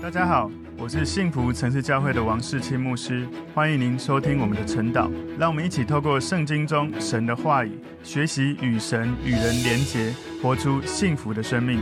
大家好，我是幸福城市教会的王世清牧师，欢迎您收听我们的晨祷。让我们一起透过圣经中神的话语，学习与神与人连结，活出幸福的生命。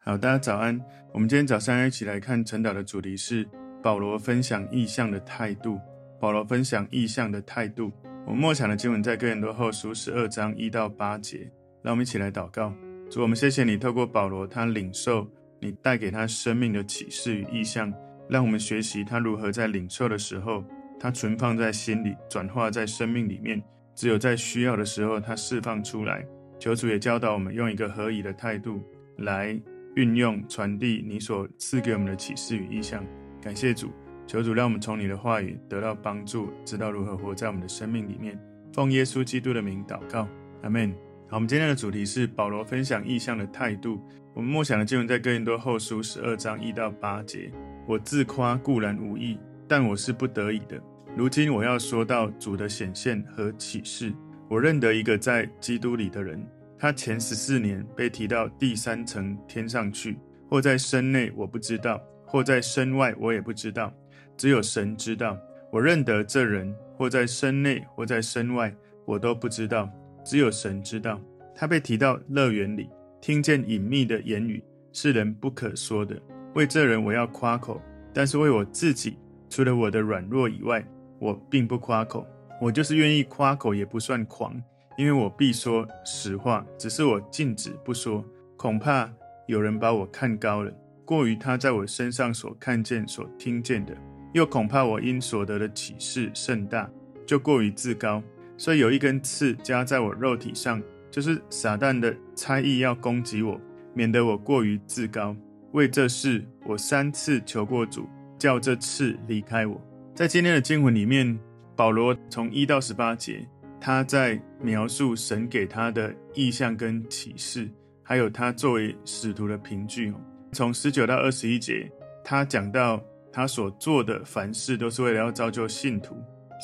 好，大家早安。我们今天早上要一起来看晨祷的主题是保罗分享意象的态度。保罗分享意象的态度。我们默想的经文在哥林多后书十二章一到八节。让我们一起来祷告。主，我们谢谢你透过保罗，他领受。你带给他生命的启示与意象，让我们学习他如何在领受的时候，他存放在心里，转化在生命里面。只有在需要的时候，他释放出来。求主也教导我们用一个合宜的态度来运用传递你所赐给我们的启示与意象。感谢主，求主让我们从你的话语得到帮助，知道如何活在我们的生命里面。奉耶稣基督的名祷告，阿门。好，我们今天的主题是保罗分享意向的态度。我们默想的经文在哥林多后书十二章一到八节。我自夸固然无益，但我是不得已的。如今我要说到主的显现和启示。我认得一个在基督里的人，他前十四年被提到第三层天上去，或在身内我不知道，或在身外我也不知道，只有神知道。我认得这人，或在身内，或在身外，我都不知道，只有神知道。他被提到乐园里。听见隐秘的言语是人不可说的。为这人我要夸口，但是为我自己，除了我的软弱以外，我并不夸口。我就是愿意夸口，也不算狂，因为我必说实话。只是我禁止不说，恐怕有人把我看高了，过于他在我身上所看见、所听见的；又恐怕我因所得的启示甚大，就过于自高。所以有一根刺加在我肉体上。就是撒旦的猜疑要攻击我，免得我过于自高。为这事，我三次求过主，叫这刺离开我。在今天的经文里面，保罗从一到十八节，他在描述神给他的意象跟启示，还有他作为使徒的凭据。从十九到二十一节，他讲到他所做的凡事都是为了要造就信徒，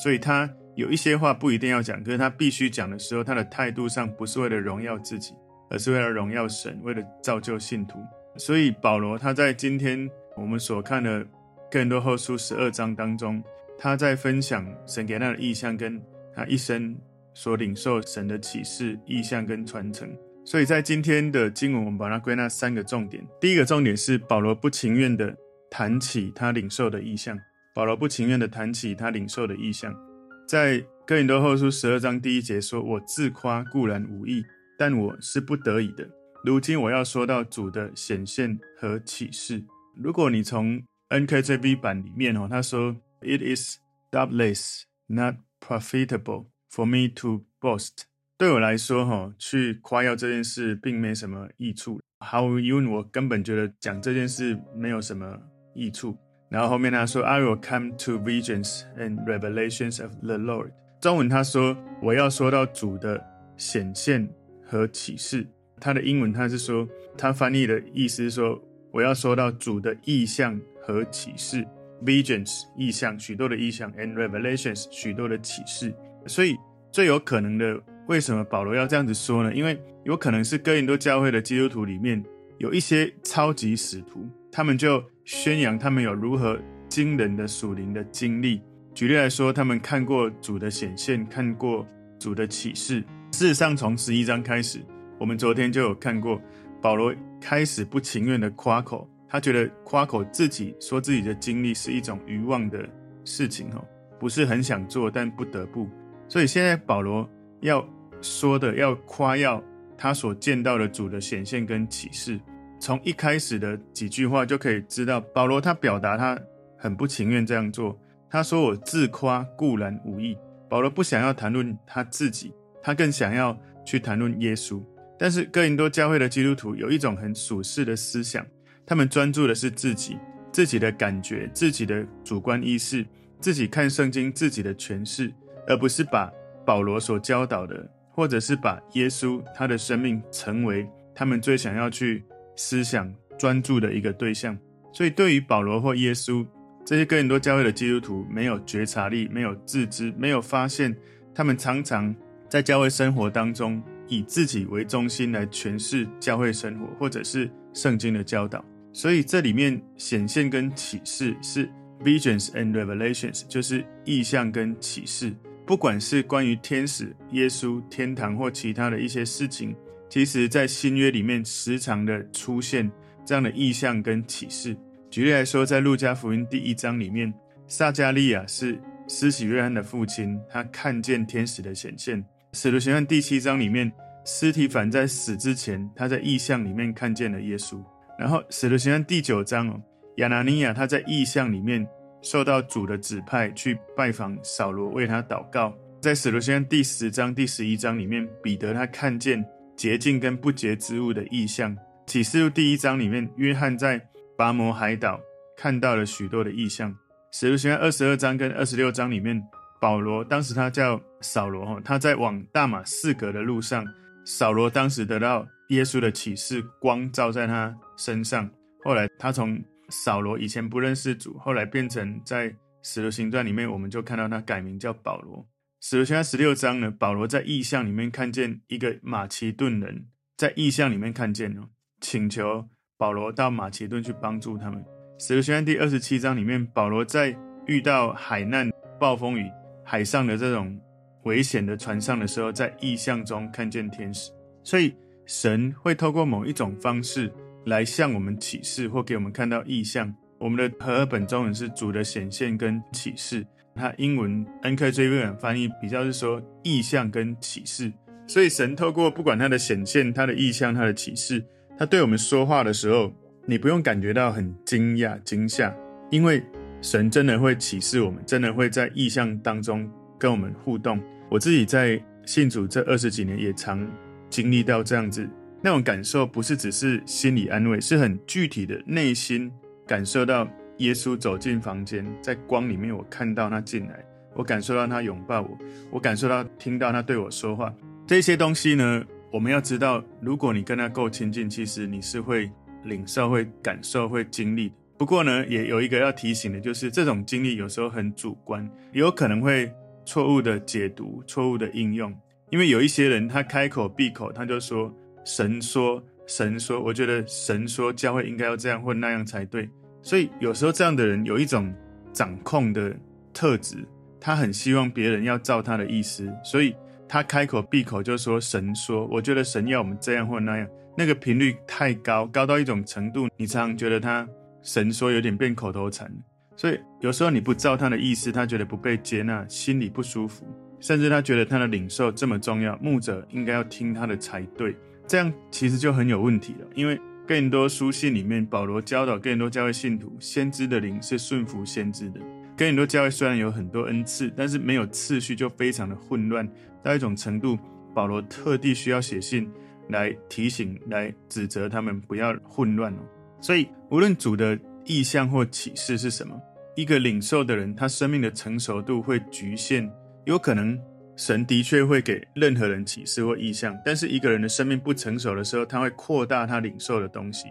所以他。有一些话不一定要讲，可是他必须讲的时候，他的态度上不是为了荣耀自己，而是为了荣耀神，为了造就信徒。所以保罗他在今天我们所看的哥林多后书十二章当中，他在分享神给他的意象，跟他一生所领受神的启示、意象跟传承。所以在今天的经文，我们把它归纳三个重点。第一个重点是保罗不情愿地谈起他领受的意象，保罗不情愿地谈起他领受的意象。在哥林多后书十二章第一节说：“我自夸固然无益，但我是不得已的。如今我要说到主的显现和启示。如果你从 NKJV 版里面哦，他说：‘It is doubtless not profitable for me to boast。’对我来说，哈，去夸耀这件事并没什么益处。毫无疑问，我根本觉得讲这件事没有什么益处。”然后后面他说：“I will come to visions and revelations of the Lord。”中文他说：“我要说到主的显现和启示。”他的英文他是说，他翻译的意思是说：“我要说到主的意象和启示。”Visions 意象，许多的意象，and revelations 许多的启示。所以最有可能的，为什么保罗要这样子说呢？因为有可能是哥林多教会的基督徒里面有一些超级使徒，他们就。宣扬他们有如何惊人的属灵的经历。举例来说，他们看过主的显现，看过主的启示。事实上，从十一章开始，我们昨天就有看过保罗开始不情愿的夸口，他觉得夸口自己说自己的经历是一种愚妄的事情，哦，不是很想做，但不得不。所以现在保罗要说的，要夸耀他所见到的主的显现跟启示。从一开始的几句话就可以知道，保罗他表达他很不情愿这样做。他说：“我自夸固然无益。”保罗不想要谈论他自己，他更想要去谈论耶稣。但是哥林多教会的基督徒有一种很属世的思想，他们专注的是自己、自己的感觉、自己的主观意识、自己看圣经、自己的诠释，而不是把保罗所教导的，或者是把耶稣他的生命成为他们最想要去。思想专注的一个对象，所以对于保罗或耶稣这些哥林多教会的基督徒，没有觉察力，没有自知，没有发现，他们常常在教会生活当中以自己为中心来诠释教会生活或者是圣经的教导。所以这里面显现跟启示是 visions and revelations，就是意象跟启示。不管是关于天使、耶稣、天堂或其他的一些事情，其实在新约里面时常的出现这样的意象跟启示。举例来说，在路加福音第一章里面，撒迦利亚是施洗约翰的父亲，他看见天使的显现。使徒行传第七章里面，司提反在死之前，他在异象里面看见了耶稣。然后，使徒行传第九章哦，亚拿尼亚他在异象里面受到主的指派去拜访扫罗，为他祷告。在使徒行第十章、第十一章里面，彼得他看见洁净跟不洁之物的异象。启示录第一章里面，约翰在拔摩海岛看到了许多的异象。使徒行二十二章跟二十六章里面，保罗当时他叫扫罗哈，他在往大马士革的路上，扫罗当时得到耶稣的启示，光照在他身上。后来他从扫罗以前不认识主，后来变成在使徒行传里面，我们就看到他改名叫保罗。使徒行传十六章呢，保罗在异象里面看见一个马其顿人，在异象里面看见哦，请求保罗到马其顿去帮助他们。使徒行传第二十七章里面，保罗在遇到海难、暴风雨。海上的这种危险的船上的时候，在异象中看见天使，所以神会透过某一种方式来向我们启示，或给我们看到意象。我们的和合本中文是主的显现跟启示，它英文 NKJV 翻译比较是说意象跟启示。所以神透过不管他的显现、他的意象、他的启示，他对我们说话的时候，你不用感觉到很惊讶、惊吓，因为。神真的会启示我们，真的会在意象当中跟我们互动。我自己在信主这二十几年，也常经历到这样子那种感受，不是只是心理安慰，是很具体的内心感受到耶稣走进房间，在光里面，我看到他进来，我感受到他拥抱我，我感受到听到他对我说话。这些东西呢，我们要知道，如果你跟他够亲近，其实你是会领受、会感受、会经历。不过呢，也有一个要提醒的，就是这种经历有时候很主观，有可能会错误的解读、错误的应用。因为有一些人，他开口闭口，他就说神说、神说，我觉得神说教会应该要这样或那样才对。所以有时候这样的人有一种掌控的特质，他很希望别人要照他的意思，所以他开口闭口就说神说，我觉得神要我们这样或那样，那个频率太高，高到一种程度，你常常觉得他。神说有点变口头禅，所以有时候你不照他的意思，他觉得不被接纳，心里不舒服，甚至他觉得他的领受这么重要，牧者应该要听他的才对，这样其实就很有问题了。因为更多书信里面，保罗教导更多教会信徒，先知的灵是顺服先知的。更多教会虽然有很多恩赐，但是没有次序就非常的混乱，到一种程度，保罗特地需要写信来提醒、来指责他们不要混乱哦。所以，无论主的意向或启示是什么，一个领受的人，他生命的成熟度会局限。有可能神的确会给任何人启示或意象，但是一个人的生命不成熟的时候，他会扩大他领受的东西。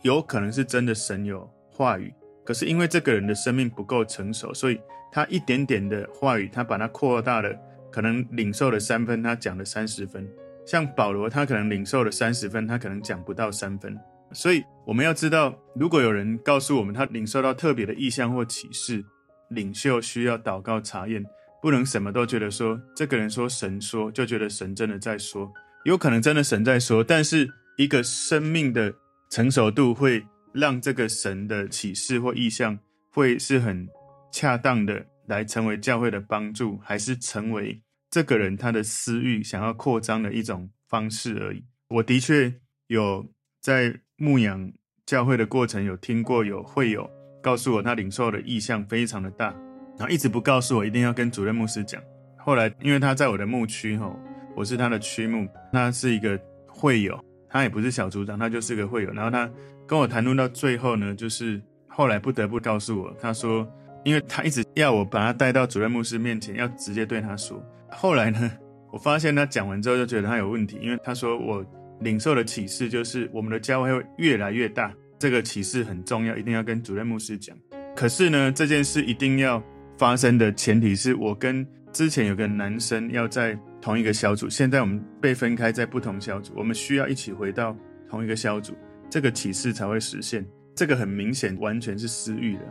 有可能是真的神有话语，可是因为这个人的生命不够成熟，所以他一点点的话语，他把它扩大了，可能领受了三分，他讲了三十分。像保罗，他可能领受了三十分，他可能讲不到三分。所以我们要知道，如果有人告诉我们他领受到特别的意象或启示，领袖需要祷告查验，不能什么都觉得说这个人说神说，就觉得神真的在说。有可能真的神在说，但是一个生命的成熟度会让这个神的启示或意向会是很恰当的来成为教会的帮助，还是成为这个人他的私欲想要扩张的一种方式而已。我的确有在。牧养教会的过程，有听过有会友告诉我，他领受的意向非常的大，然后一直不告诉我，一定要跟主任牧师讲。后来因为他在我的牧区吼，我是他的区牧，他是一个会友，他也不是小组长，他就是个会友。然后他跟我谈论到最后呢，就是后来不得不告诉我，他说，因为他一直要我把他带到主任牧师面前，要直接对他说。后来呢，我发现他讲完之后就觉得他有问题，因为他说我。领受的启示就是我们的教会会越来越大，这个启示很重要，一定要跟主任牧师讲。可是呢，这件事一定要发生的前提是我跟之前有个男生要在同一个小组，现在我们被分开在不同小组，我们需要一起回到同一个小组，这个启示才会实现。这个很明显，完全是私欲的。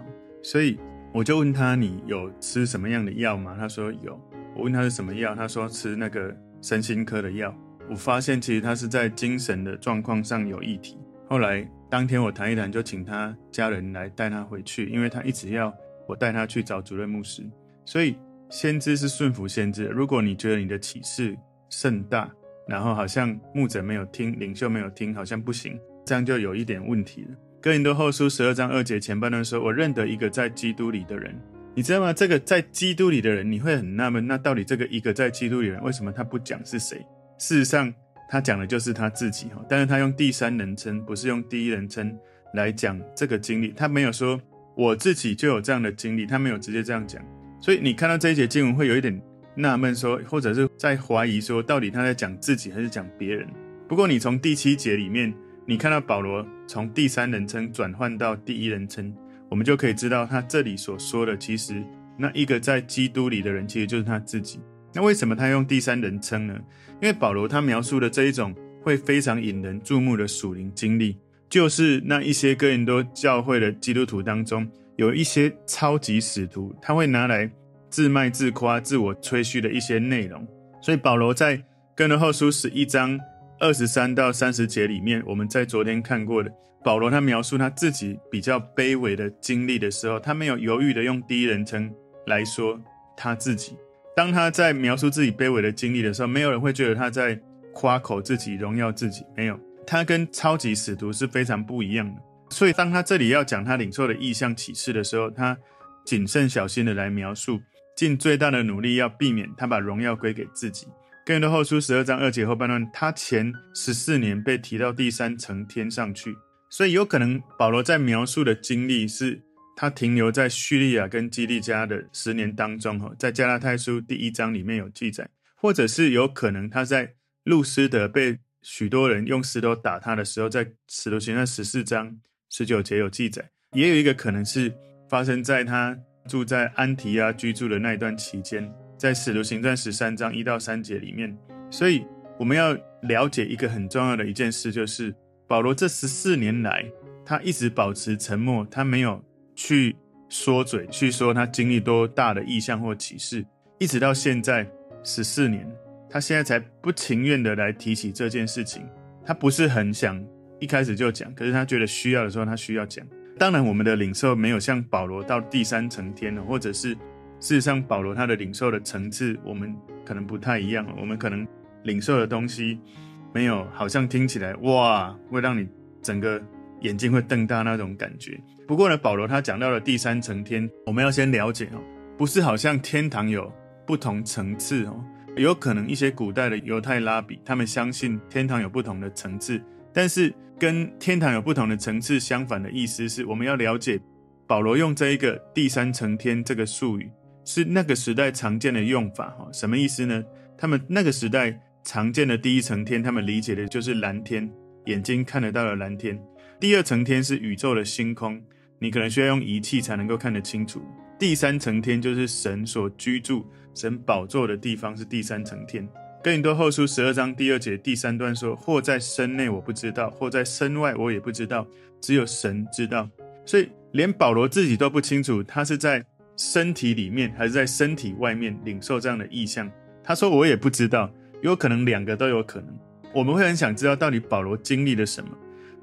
所以我就问他：“你有吃什么样的药吗？”他说有。我问他是什么药，他说吃那个身心科的药。我发现其实他是在精神的状况上有议题。后来当天我谈一谈，就请他家人来带他回去，因为他一直要我带他去找主任牧师。所以先知是顺服先知。如果你觉得你的启示甚大，然后好像牧者没有听，领袖没有听，好像不行，这样就有一点问题了。哥林多后书十二章二节前半段说：“我认得一个在基督里的人。”你知道吗？这个在基督里的人，你会很纳闷，那到底这个一个在基督里的人，为什么他不讲是谁？事实上，他讲的就是他自己哈，但是他用第三人称，不是用第一人称来讲这个经历。他没有说我自己就有这样的经历，他没有直接这样讲。所以你看到这一节经文，会有一点。纳闷说，或者是在怀疑说，到底他在讲自己还是讲别人？不过你从第七节里面，你看到保罗从第三人称转换到第一人称，我们就可以知道他这里所说的，其实那一个在基督里的人，其实就是他自己。那为什么他用第三人称呢？因为保罗他描述的这一种会非常引人注目的属灵经历，就是那一些哥林多教会的基督徒当中，有一些超级使徒，他会拿来。自卖自夸、自我吹嘘的一些内容，所以保罗在哥林后书十一章二十三到三十节里面，我们在昨天看过的，保罗他描述他自己比较卑微的经历的时候，他没有犹豫的用第一人称来说他自己。当他在描述自己卑微的经历的时候，没有人会觉得他在夸口自己、荣耀自己，没有。他跟超级使徒是非常不一样的。所以当他这里要讲他领受的异象启示的时候，他谨慎小心的来描述。尽最大的努力要避免他把荣耀归给自己。哥林多后书十二章二节后半段，他前十四年被提到第三层天上去，所以有可能保罗在描述的经历是他停留在叙利亚跟基利家的十年当中。哈，在加拉太书第一章里面有记载，或者是有可能他在路斯德被许多人用石头打他的时候，在使徒行传十四章十九节有记载，也有一个可能是发生在他。住在安提亚居住的那一段期间，在使徒行传十三章一到三节里面，所以我们要了解一个很重要的一件事，就是保罗这十四年来，他一直保持沉默，他没有去说嘴，去说他经历多大的异象或启示，一直到现在十四年，他现在才不情愿的来提起这件事情，他不是很想一开始就讲，可是他觉得需要的时候，他需要讲。当然，我们的领受没有像保罗到第三层天了，或者是事实上保罗他的领受的层次，我们可能不太一样。我们可能领受的东西没有，好像听起来哇，会让你整个眼睛会瞪大那种感觉。不过呢，保罗他讲到了第三层天，我们要先了解哦，不是好像天堂有不同层次哦，有可能一些古代的犹太拉比他们相信天堂有不同的层次。但是跟天堂有不同的层次相反的意思是，我们要了解保罗用这一个第三层天这个术语是那个时代常见的用法哈，什么意思呢？他们那个时代常见的第一层天，他们理解的就是蓝天，眼睛看得到的蓝天。第二层天是宇宙的星空，你可能需要用仪器才能够看得清楚。第三层天就是神所居住、神宝座的地方，是第三层天。哥林多后书十二章第二节第三段说：“或在身内我不知道，或在身外我也不知道，只有神知道。”所以连保罗自己都不清楚，他是在身体里面还是在身体外面领受这样的异象。他说：“我也不知道，有可能两个都有可能。”我们会很想知道，到底保罗经历了什么？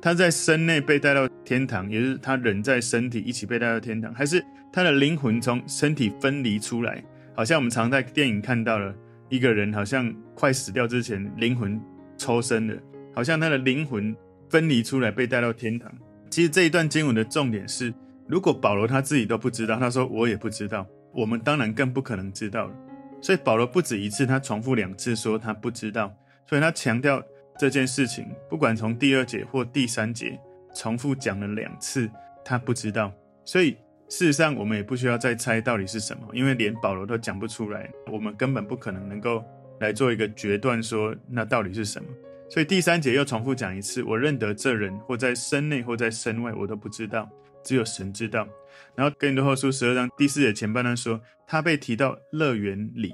他在身内被带到天堂，也就是他人在身体一起被带到天堂，还是他的灵魂从身体分离出来？好像我们常在电影看到了。一个人好像快死掉之前，灵魂抽身了，好像他的灵魂分离出来，被带到天堂。其实这一段经文的重点是，如果保罗他自己都不知道，他说我也不知道，我们当然更不可能知道了。所以保罗不止一次，他重复两次说他不知道，所以他强调这件事情，不管从第二节或第三节，重复讲了两次，他不知道。所以。事实上，我们也不需要再猜到底是什么，因为连保罗都讲不出来，我们根本不可能能够来做一个决断，说那到底是什么。所以第三节又重复讲一次：我认得这人，或在身内，或在身外，我都不知道，只有神知道。然后哥林多后书十二章第四节前半段说，他被提到乐园里，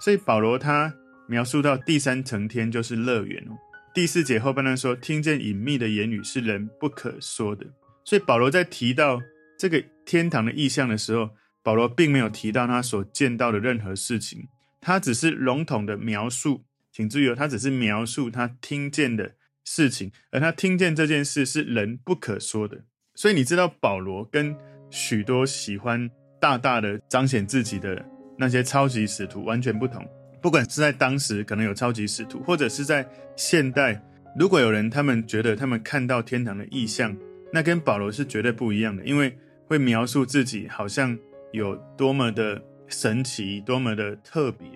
所以保罗他描述到第三层天就是乐园。第四节后半段说，听见隐秘的言语是人不可说的。所以保罗在提到这个天堂的意象的时候，保罗并没有提到他所见到的任何事情，他只是笼统的描述。请注意哦，他只是描述他听见的事情，而他听见这件事是人不可说的。所以你知道，保罗跟许多喜欢大大的彰显自己的那些超级使徒完全不同。不管是在当时可能有超级使徒，或者是在现代，如果有人他们觉得他们看到天堂的意象，那跟保罗是绝对不一样的，因为会描述自己好像有多么的神奇，多么的特别。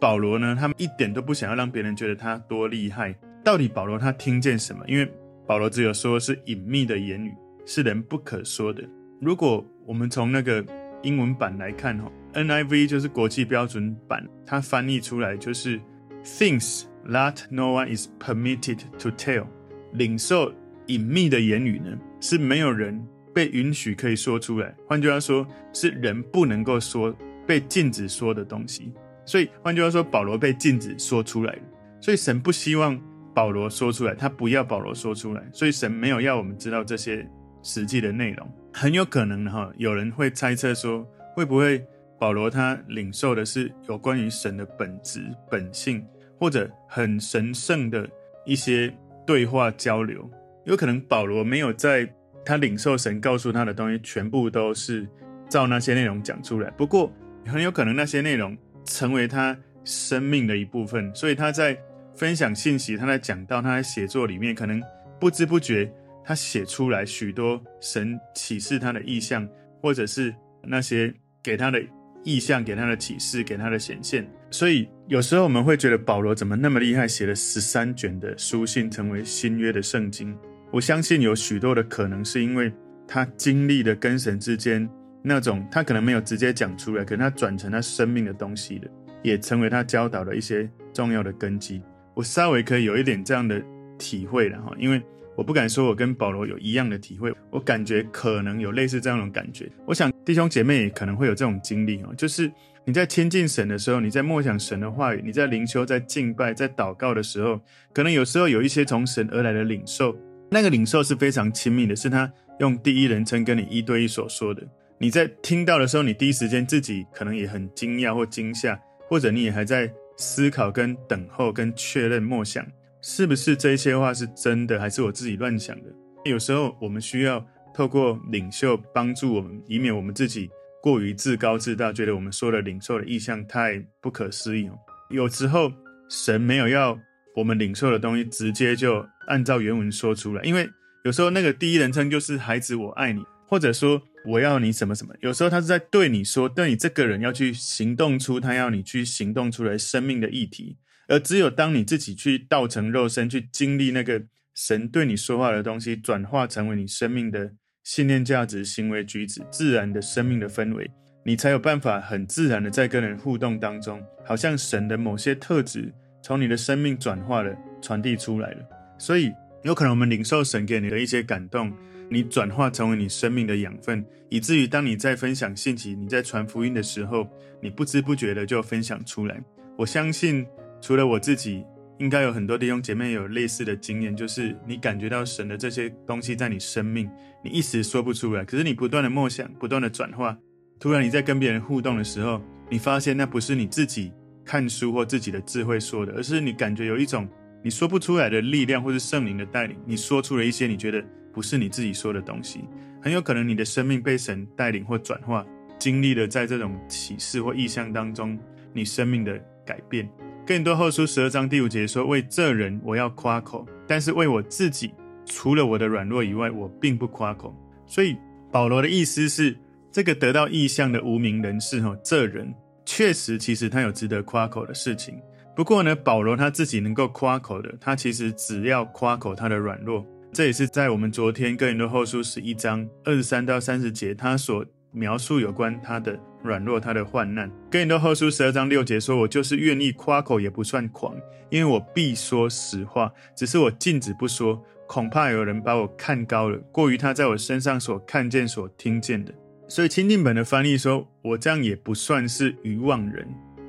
保罗呢，他们一点都不想要让别人觉得他多厉害。到底保罗他听见什么？因为保罗只有说是隐秘的言语，是人不可说的。如果我们从那个英文版来看哈，NIV 就是国际标准版，它翻译出来就是 things that no one is permitted to tell。领受隐秘的言语呢，是没有人被允许可以说出来。换句话说，是人不能够说，被禁止说的东西。所以，换句话说，保罗被禁止说出来。所以，神不希望保罗说出来，他不要保罗说出来。所以，神没有要我们知道这些实际的内容。很有可能哈，有人会猜测说，会不会保罗他领受的是有关于神的本质、本性，或者很神圣的一些对话交流？有可能保罗没有在他领受神告诉他的东西，全部都是照那些内容讲出来。不过，很有可能那些内容。成为他生命的一部分，所以他在分享信息，他在讲到，他在写作里面，可能不知不觉他写出来许多神启示他的意象，或者是那些给他的意象、给他的启示、给他的显现。所以有时候我们会觉得保罗怎么那么厉害，写了十三卷的书信，成为新约的圣经。我相信有许多的可能是因为他经历了跟神之间。那种他可能没有直接讲出来，可能他转成他生命的东西的，也成为他教导的一些重要的根基。我稍微可以有一点这样的体会了哈，因为我不敢说我跟保罗有一样的体会，我感觉可能有类似这样的感觉。我想弟兄姐妹也可能会有这种经历哦，就是你在亲近神的时候，你在默想神的话语，你在灵修、在敬拜、在祷告的时候，可能有时候有一些从神而来的领受，那个领受是非常亲密的，是他用第一人称跟你一对一所说的。你在听到的时候，你第一时间自己可能也很惊讶或惊吓，或者你也还在思考、跟等候、跟确认、默想，是不是这些话是真的，还是我自己乱想的？有时候我们需要透过领袖帮助我们，以免我们自己过于自高自大，觉得我们说的领受的意向太不可思议。有时候神没有要我们领受的东西直接就按照原文说出来，因为有时候那个第一人称就是“孩子，我爱你”，或者说。我要你什么什么？有时候他是在对你说，对你这个人要去行动出他要你去行动出来生命的议题。而只有当你自己去道成肉身，去经历那个神对你说话的东西，转化成为你生命的信念、价值、行为举止、自然的生命的氛围，你才有办法很自然的在跟人互动当中，好像神的某些特质从你的生命转化了、传递出来了。所以，有可能我们领受神给你的一些感动。你转化成为你生命的养分，以至于当你在分享信息、你在传福音的时候，你不知不觉的就分享出来。我相信，除了我自己，应该有很多弟兄姐妹有类似的经验，就是你感觉到神的这些东西在你生命，你一时说不出来，可是你不断的默想、不断的转化，突然你在跟别人互动的时候，你发现那不是你自己看书或自己的智慧说的，而是你感觉有一种你说不出来的力量，或是圣灵的带领，你说出了一些你觉得。不是你自己说的东西，很有可能你的生命被神带领或转化，经历了在这种启示或异象当中，你生命的改变。更多后书十二章第五节说：“为这人我要夸口，但是为我自己，除了我的软弱以外，我并不夸口。”所以保罗的意思是，这个得到异象的无名人士哈，这人确实其实他有值得夸口的事情。不过呢，保罗他自己能够夸口的，他其实只要夸口他的软弱。这也是在我们昨天哥林多后书十一章二十三到三十节，他所描述有关他的软弱、他的患难。哥林多后书十二章六节说：“我就是愿意夸口，也不算狂，因为我必说实话。只是我禁止不说，恐怕有人把我看高了，过于他在我身上所看见、所听见的。”所以清订本的翻译说：“我这样也不算是愚妄人。”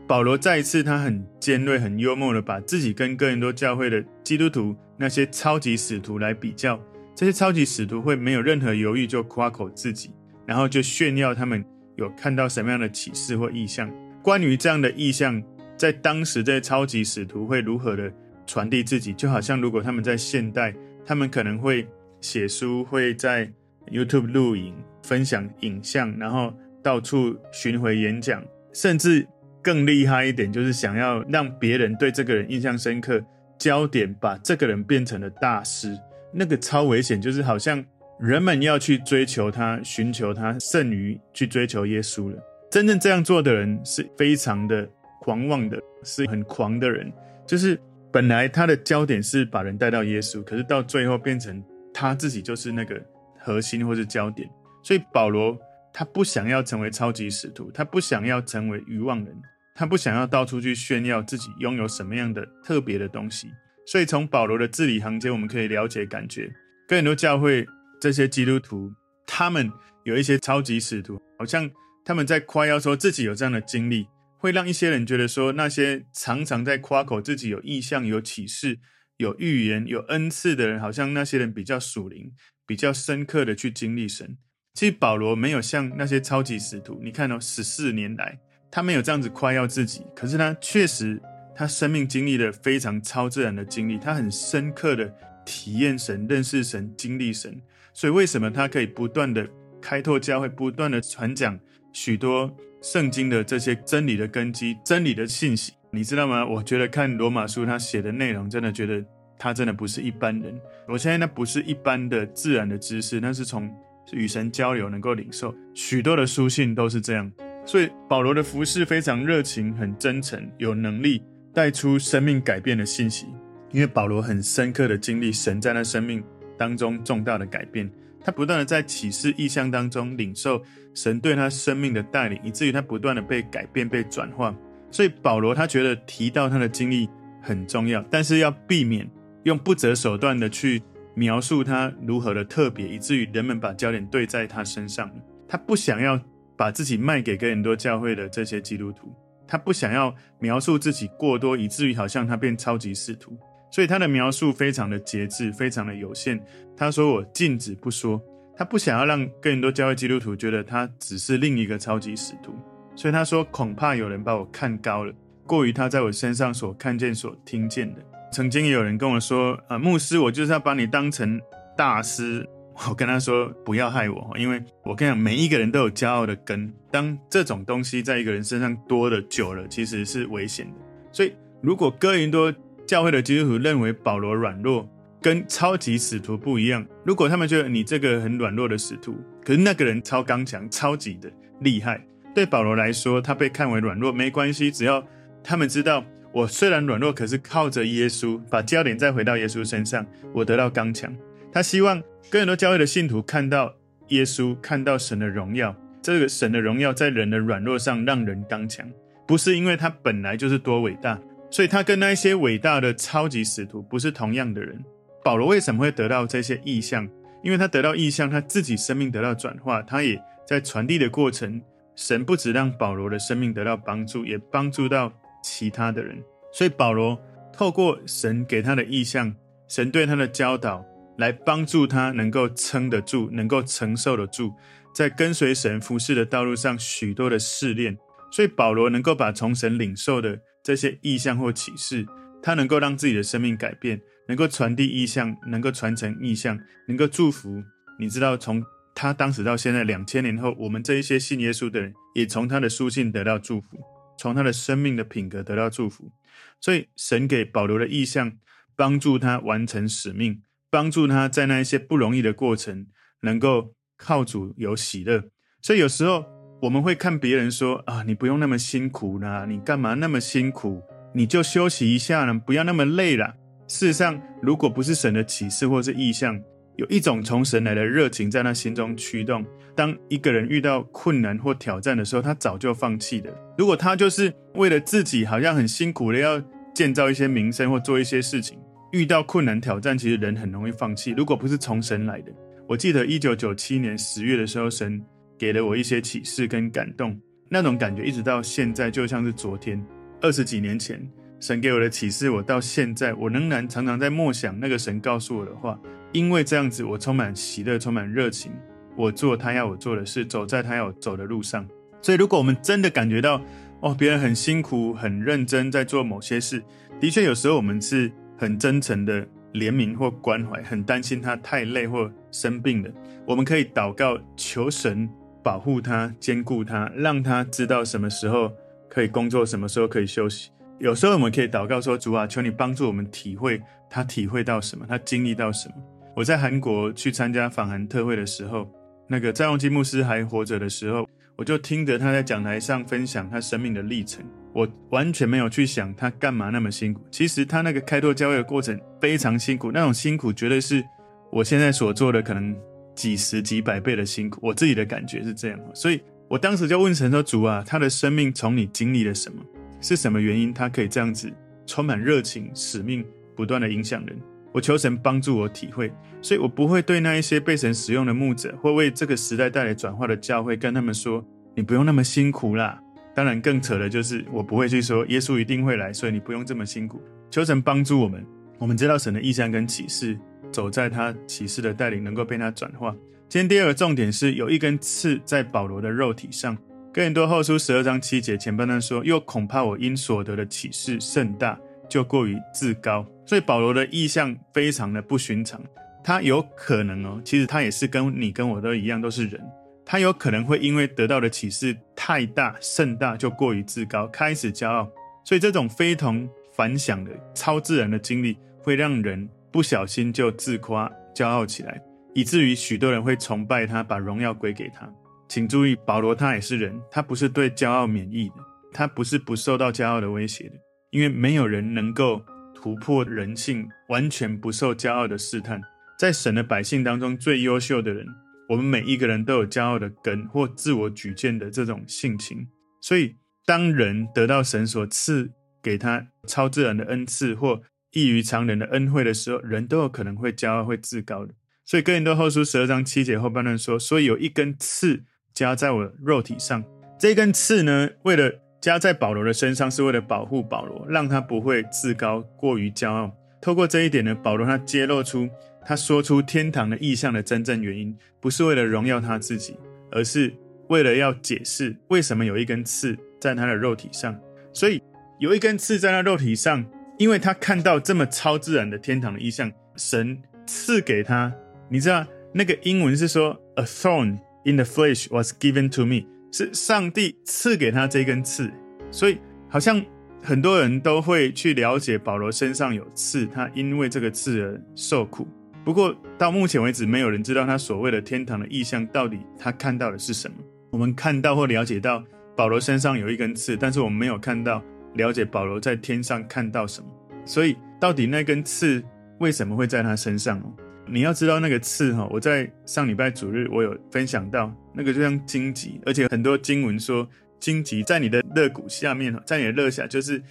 保罗再一次，他很尖锐、很幽默的把自己跟哥林多教会的基督徒那些超级使徒来比较，这些超级使徒会没有任何犹豫就夸口自己，然后就炫耀他们有看到什么样的启示或异象。关于这样的异象，在当时这些超级使徒会如何的传递自己，就好像如果他们在现代，他们可能会写书，会在 YouTube 录影、分享影像，然后到处巡回演讲，甚至。更厉害一点，就是想要让别人对这个人印象深刻，焦点把这个人变成了大师，那个超危险，就是好像人们要去追求他、寻求他，胜于去追求耶稣了。真正这样做的人是非常的狂妄的，是很狂的人，就是本来他的焦点是把人带到耶稣，可是到最后变成他自己就是那个核心或是焦点。所以保罗他不想要成为超级使徒，他不想要成为愚妄人。他不想要到处去炫耀自己拥有什么样的特别的东西，所以从保罗的字里行间，我们可以了解感觉，跟很多教会这些基督徒，他们有一些超级使徒，好像他们在夸耀说自己有这样的经历，会让一些人觉得说，那些常常在夸口自己有异象、有启示、有预言、有恩赐的人，好像那些人比较属灵、比较深刻的去经历神。其实保罗没有像那些超级使徒，你看哦，十四年来。他没有这样子夸耀自己，可是他确实，他生命经历了非常超自然的经历，他很深刻的体验神、认识神、经历神。所以为什么他可以不断的开拓教会，不断的传讲许多圣经的这些真理的根基、真理的信息？你知道吗？我觉得看罗马书他写的内容，真的觉得他真的不是一般人。我现在那不是一般的自然的知识，那是从与神交流能够领受。许多的书信都是这样。所以保罗的服事非常热情、很真诚，有能力带出生命改变的信息。因为保罗很深刻的经历神在他生命当中重大的改变，他不断的在启示异象当中领受神对他生命的带领，以至于他不断的被改变、被转化。所以保罗他觉得提到他的经历很重要，但是要避免用不择手段的去描述他如何的特别，以至于人们把焦点对在他身上。他不想要。把自己卖给更多教会的这些基督徒，他不想要描述自己过多，以至于好像他变超级使徒，所以他的描述非常的节制，非常的有限。他说：“我禁止不说。”他不想要让更多教会基督徒觉得他只是另一个超级使徒，所以他说：“恐怕有人把我看高了，过于他在我身上所看见、所听见的。”曾经也有人跟我说：“啊，牧师，我就是要把你当成大师。”我跟他说：“不要害我，因为我跟你讲，每一个人都有骄傲的根。当这种东西在一个人身上多了久了，其实是危险的。所以，如果哥林多教会的基督徒认为保罗软弱，跟超级使徒不一样，如果他们觉得你这个很软弱的使徒，可是那个人超刚强、超级的厉害，对保罗来说，他被看为软弱没关系，只要他们知道我虽然软弱，可是靠着耶稣，把焦点再回到耶稣身上，我得到刚强。他希望。”更多教会的信徒看到耶稣，看到神的荣耀。这个神的荣耀在人的软弱上让人刚强，不是因为他本来就是多伟大，所以他跟那些伟大的超级使徒不是同样的人。保罗为什么会得到这些异象？因为他得到异象，他自己生命得到转化，他也在传递的过程，神不止让保罗的生命得到帮助，也帮助到其他的人。所以保罗透过神给他的异象，神对他的教导。来帮助他能够撑得住，能够承受得住，在跟随神服侍的道路上许多的试炼，所以保罗能够把从神领受的这些意象或启示，他能够让自己的生命改变，能够传递意象，能够传承意象，能够祝福。你知道，从他当时到现在两千年后，我们这一些信耶稣的人，也从他的书信得到祝福，从他的生命的品格得到祝福。所以神给保罗的意象，帮助他完成使命。帮助他在那一些不容易的过程，能够靠主有喜乐。所以有时候我们会看别人说啊，你不用那么辛苦啦，你干嘛那么辛苦？你就休息一下呢，不要那么累啦。事实上，如果不是神的启示或是意象，有一种从神来的热情在他心中驱动。当一个人遇到困难或挑战的时候，他早就放弃了。如果他就是为了自己，好像很辛苦的要建造一些名声或做一些事情。遇到困难挑战，其实人很容易放弃。如果不是从神来的，我记得一九九七年十月的时候，神给了我一些启示跟感动，那种感觉一直到现在就像是昨天，二十几年前神给我的启示，我到现在我仍然常常在默想那个神告诉我的话，因为这样子，我充满喜乐，充满热情，我做他要我做的事，走在他要我走的路上。所以，如果我们真的感觉到哦，别人很辛苦、很认真在做某些事，的确有时候我们是很真诚的怜悯或关怀，很担心他太累或生病了，我们可以祷告求神保护他、坚固他，让他知道什么时候可以工作，什么时候可以休息。有时候我们可以祷告说：“主啊，求你帮助我们体会他体会到什么，他经历到什么。”我在韩国去参加访韩特会的时候，那个赵永基牧师还活着的时候，我就听着他在讲台上分享他生命的历程。我完全没有去想他干嘛那么辛苦。其实他那个开拓教会的过程非常辛苦，那种辛苦绝对是我现在所做的可能几十几百倍的辛苦。我自己的感觉是这样，所以我当时就问神说：“主啊，他的生命从你经历了什么？”是什么原因，他可以这样子充满热情、使命，不断的影响人？我求神帮助我体会，所以我不会对那一些被神使用的牧者，或为这个时代带来转化的教会，跟他们说：“你不用那么辛苦啦。”当然，更扯的就是我不会去说耶稣一定会来，所以你不用这么辛苦。求神帮助我们，我们知道神的意象跟启示，走在他启示的带领，能够被他转化。今天第二个重点是有一根刺在保罗的肉体上。哥林多后书十二章七节前半段说：“又恐怕我因所得的启示甚大，就过于自高。”所以保罗的意向非常的不寻常。他有可能哦，其实他也是跟你跟我都一样，都是人。他有可能会因为得到的启示太大盛大，就过于自高，开始骄傲。所以这种非同凡响的超自然的经历，会让人不小心就自夸骄傲起来，以至于许多人会崇拜他，把荣耀归给他。请注意，保罗他也是人，他不是对骄傲免疫的，他不是不受到骄傲的威胁的，因为没有人能够突破人性，完全不受骄傲的试探。在神的百姓当中，最优秀的人，我们每一个人都有骄傲的根或自我举荐的这种性情。所以，当人得到神所赐给他超自然的恩赐或异于常人的恩惠的时候，人都有可能会骄傲、会自高的。所以，哥林多后书十二章七节后半段说：“所以有一根刺。”加在我肉体上，这根刺呢，为了加在保罗的身上，是为了保护保罗，让他不会自高过于骄傲。透过这一点呢，保罗他揭露出他说出天堂的意象的真正原因，不是为了荣耀他自己，而是为了要解释为什么有一根刺在他的肉体上。所以有一根刺在他肉体上，因为他看到这么超自然的天堂的意象，神赐给他。你知道那个英文是说 a thorn。In the flesh was given to me，是上帝赐给他这根刺，所以好像很多人都会去了解保罗身上有刺，他因为这个刺而受苦。不过到目前为止，没有人知道他所谓的天堂的意象到底他看到的是什么。我们看到或了解到保罗身上有一根刺，但是我们没有看到了解保罗在天上看到什么。所以到底那根刺为什么会在他身上？你要知道那个刺哈，我在上礼拜主日我有分享到，那个就像荆棘，而且很多经文说荆棘在你的肋骨下面，在你的肋下，就是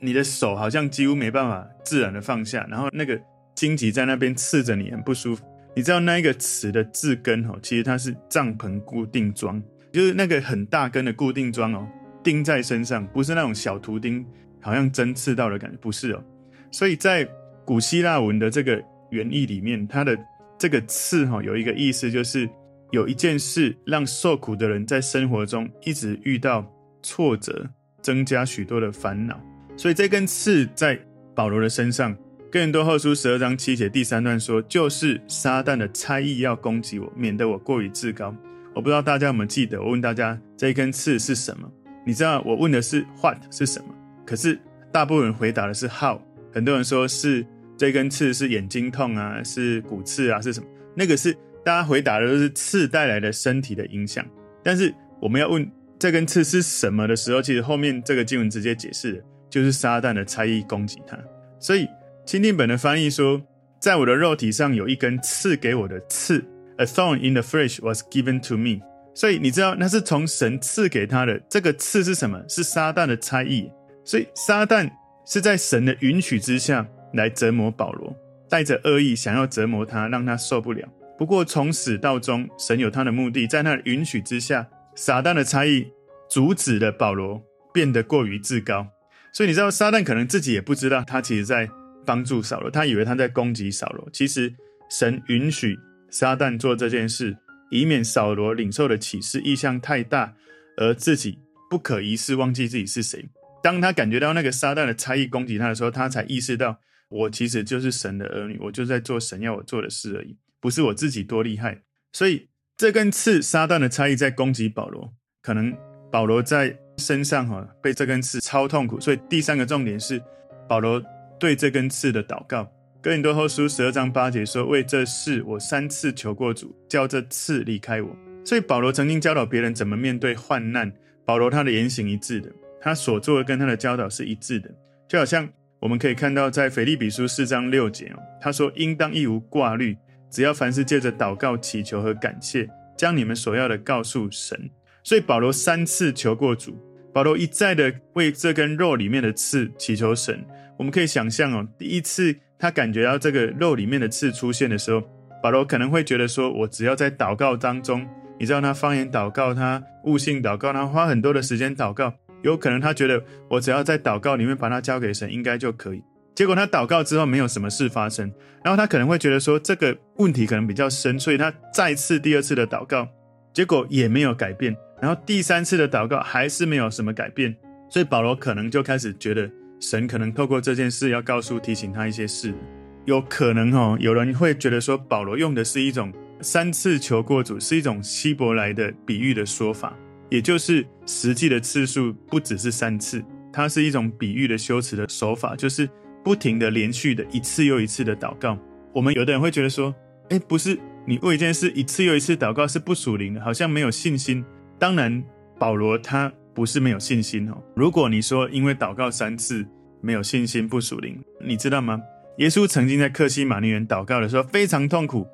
你的手好像几乎没办法自然的放下，然后那个荆棘在那边刺着你，很不舒服。你知道那一个词的字根哦，其实它是帐篷固定桩，就是那个很大根的固定桩哦，钉在身上，不是那种小图钉，好像针刺到的感觉，不是哦。所以在古希腊文的这个。原意里面，它的这个刺哈，有一个意思，就是有一件事让受苦的人在生活中一直遇到挫折，增加许多的烦恼。所以这根刺在保罗的身上，哥林多后书十二章七节第三段说，就是撒旦的猜疑要攻击我，免得我过于自高。我不知道大家有没有记得，我问大家这根刺是什么？你知道我问的是 what 是什么？可是大部分人回答的是 how，很多人说是。这根刺是眼睛痛啊，是骨刺啊，是什么？那个是大家回答的都是刺带来的身体的影响。但是我们要问这根刺是什么的时候，其实后面这个经文直接解释的，就是撒旦的猜疑攻击他。所以钦定本的翻译说，在我的肉体上有一根赐给我的刺，a thorn in the flesh was given to me。所以你知道那是从神赐给他的。这个刺是什么？是撒旦的猜疑。所以撒旦是在神的允许之下。来折磨保罗，带着恶意想要折磨他，让他受不了。不过从始到终，神有他的目的，在他的允许之下，撒旦的猜疑阻止了保罗变得过于自高。所以你知道，撒旦可能自己也不知道，他其实在帮助扫罗，他以为他在攻击扫罗。其实神允许撒旦做这件事，以免扫罗领受的启示意象太大，而自己不可一世，忘记自己是谁。当他感觉到那个撒旦的差异攻击他的时候，他才意识到，我其实就是神的儿女，我就在做神要我做的事而已，不是我自己多厉害。所以这根刺，撒旦的差异在攻击保罗，可能保罗在身上哈被这根刺超痛苦。所以第三个重点是保罗对这根刺的祷告。哥林多后书十二章八节说：“为这事我三次求过主，叫这刺离开我。”所以保罗曾经教导别人怎么面对患难。保罗他的言行一致的。他所做的跟他的教导是一致的，就好像我们可以看到，在腓利比书四章六节哦，他说：“应当一无挂虑，只要凡事借着祷告、祈求和感谢，将你们所要的告诉神。”所以保罗三次求过主，保罗一再的为这根肉里面的刺祈求神。我们可以想象哦，第一次他感觉到这个肉里面的刺出现的时候，保罗可能会觉得说：“我只要在祷告当中，你知道他方言祷告，他悟性祷告，他花很多的时间祷告。”有可能他觉得我只要在祷告里面把它交给神，应该就可以。结果他祷告之后没有什么事发生，然后他可能会觉得说这个问题可能比较深，所以他再次、第二次的祷告，结果也没有改变。然后第三次的祷告还是没有什么改变，所以保罗可能就开始觉得神可能透过这件事要告诉、提醒他一些事。有可能哦，有人会觉得说保罗用的是一种三次求过主，是一种希伯来的比喻的说法。也就是实际的次数不只是三次，它是一种比喻的修辞的手法，就是不停的连续的一次又一次的祷告。我们有的人会觉得说，诶，不是你为一件事一次又一次祷告是不属灵的，好像没有信心。当然，保罗他 不是没有信心哦。如果你说因为祷告三次没有信心不属灵，你知道吗？耶稣曾经在客西马尼园祷告的时候非常痛苦，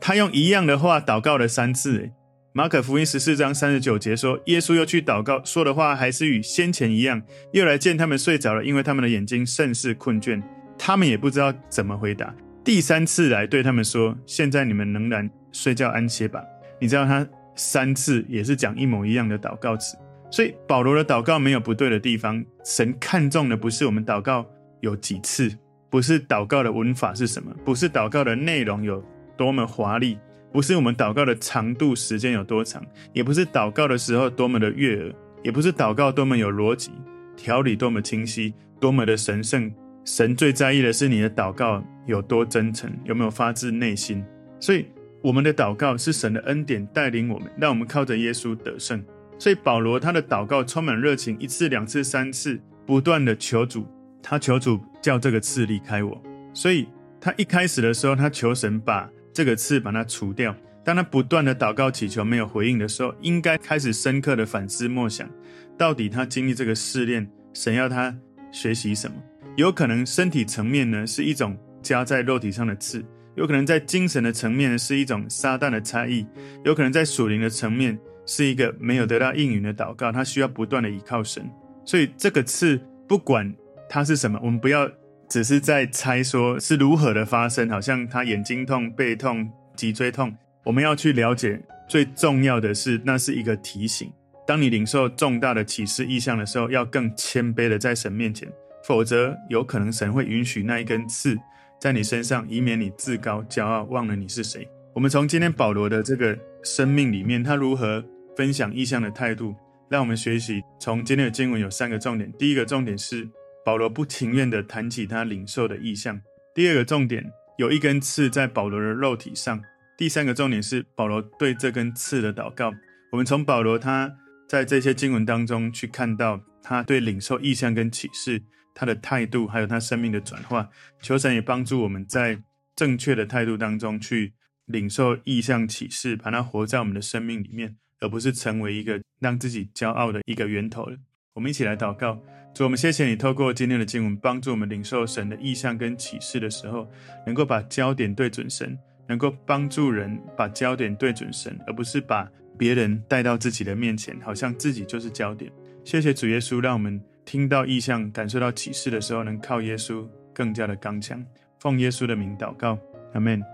他用一样的话祷告了三次，马可福音十四章三十九节说，耶稣又去祷告，说的话还是与先前一样，又来见他们睡着了，因为他们的眼睛甚是困倦，他们也不知道怎么回答。第三次来对他们说，现在你们仍然睡觉安歇吧。你知道他三次也是讲一模一样的祷告词，所以保罗的祷告没有不对的地方。神看重的不是我们祷告有几次，不是祷告的文法是什么，不是祷告的内容有多么华丽。不是我们祷告的长度时间有多长，也不是祷告的时候多么的悦耳，也不是祷告多么有逻辑、条理多么清晰、多么的神圣。神最在意的是你的祷告有多真诚，有没有发自内心。所以我们的祷告是神的恩典带领我们，让我们靠着耶稣得胜。所以保罗他的祷告充满热情，一次、两次、三次，不断的求主，他求主叫这个刺离开我。所以他一开始的时候，他求神把。这个刺把它除掉。当他不断的祷告祈求没有回应的时候，应该开始深刻的反思默想，到底他经历这个试炼，神要他学习什么？有可能身体层面呢是一种加在肉体上的刺，有可能在精神的层面呢是一种撒旦的差役，有可能在属灵的层面是一个没有得到应允的祷告，他需要不断的依靠神。所以这个刺不管它是什么，我们不要。只是在猜说是如何的发生，好像他眼睛痛、背痛、脊椎痛。我们要去了解，最重要的是，那是一个提醒。当你领受重大的启示意象的时候，要更谦卑的在神面前，否则有可能神会允许那一根刺在你身上，以免你自高骄傲，忘了你是谁。我们从今天保罗的这个生命里面，他如何分享意向的态度，让我们学习。从今天的经文有三个重点，第一个重点是。保罗不情愿地谈起他领受的意向。第二个重点，有一根刺在保罗的肉体上。第三个重点是保罗对这根刺的祷告。我们从保罗他在这些经文当中去看到他对领受意向跟启示他的态度，还有他生命的转化。求神也帮助我们在正确的态度当中去领受意向启示，把它活在我们的生命里面，而不是成为一个让自己骄傲的一个源头。我们一起来祷告。主，我们谢谢你透过今天的经文，帮助我们领受神的意象跟启示的时候，能够把焦点对准神，能够帮助人把焦点对准神，而不是把别人带到自己的面前，好像自己就是焦点。谢谢主耶稣，让我们听到意象、感受到启示的时候，能靠耶稣更加的刚强。奉耶稣的名祷告，阿门。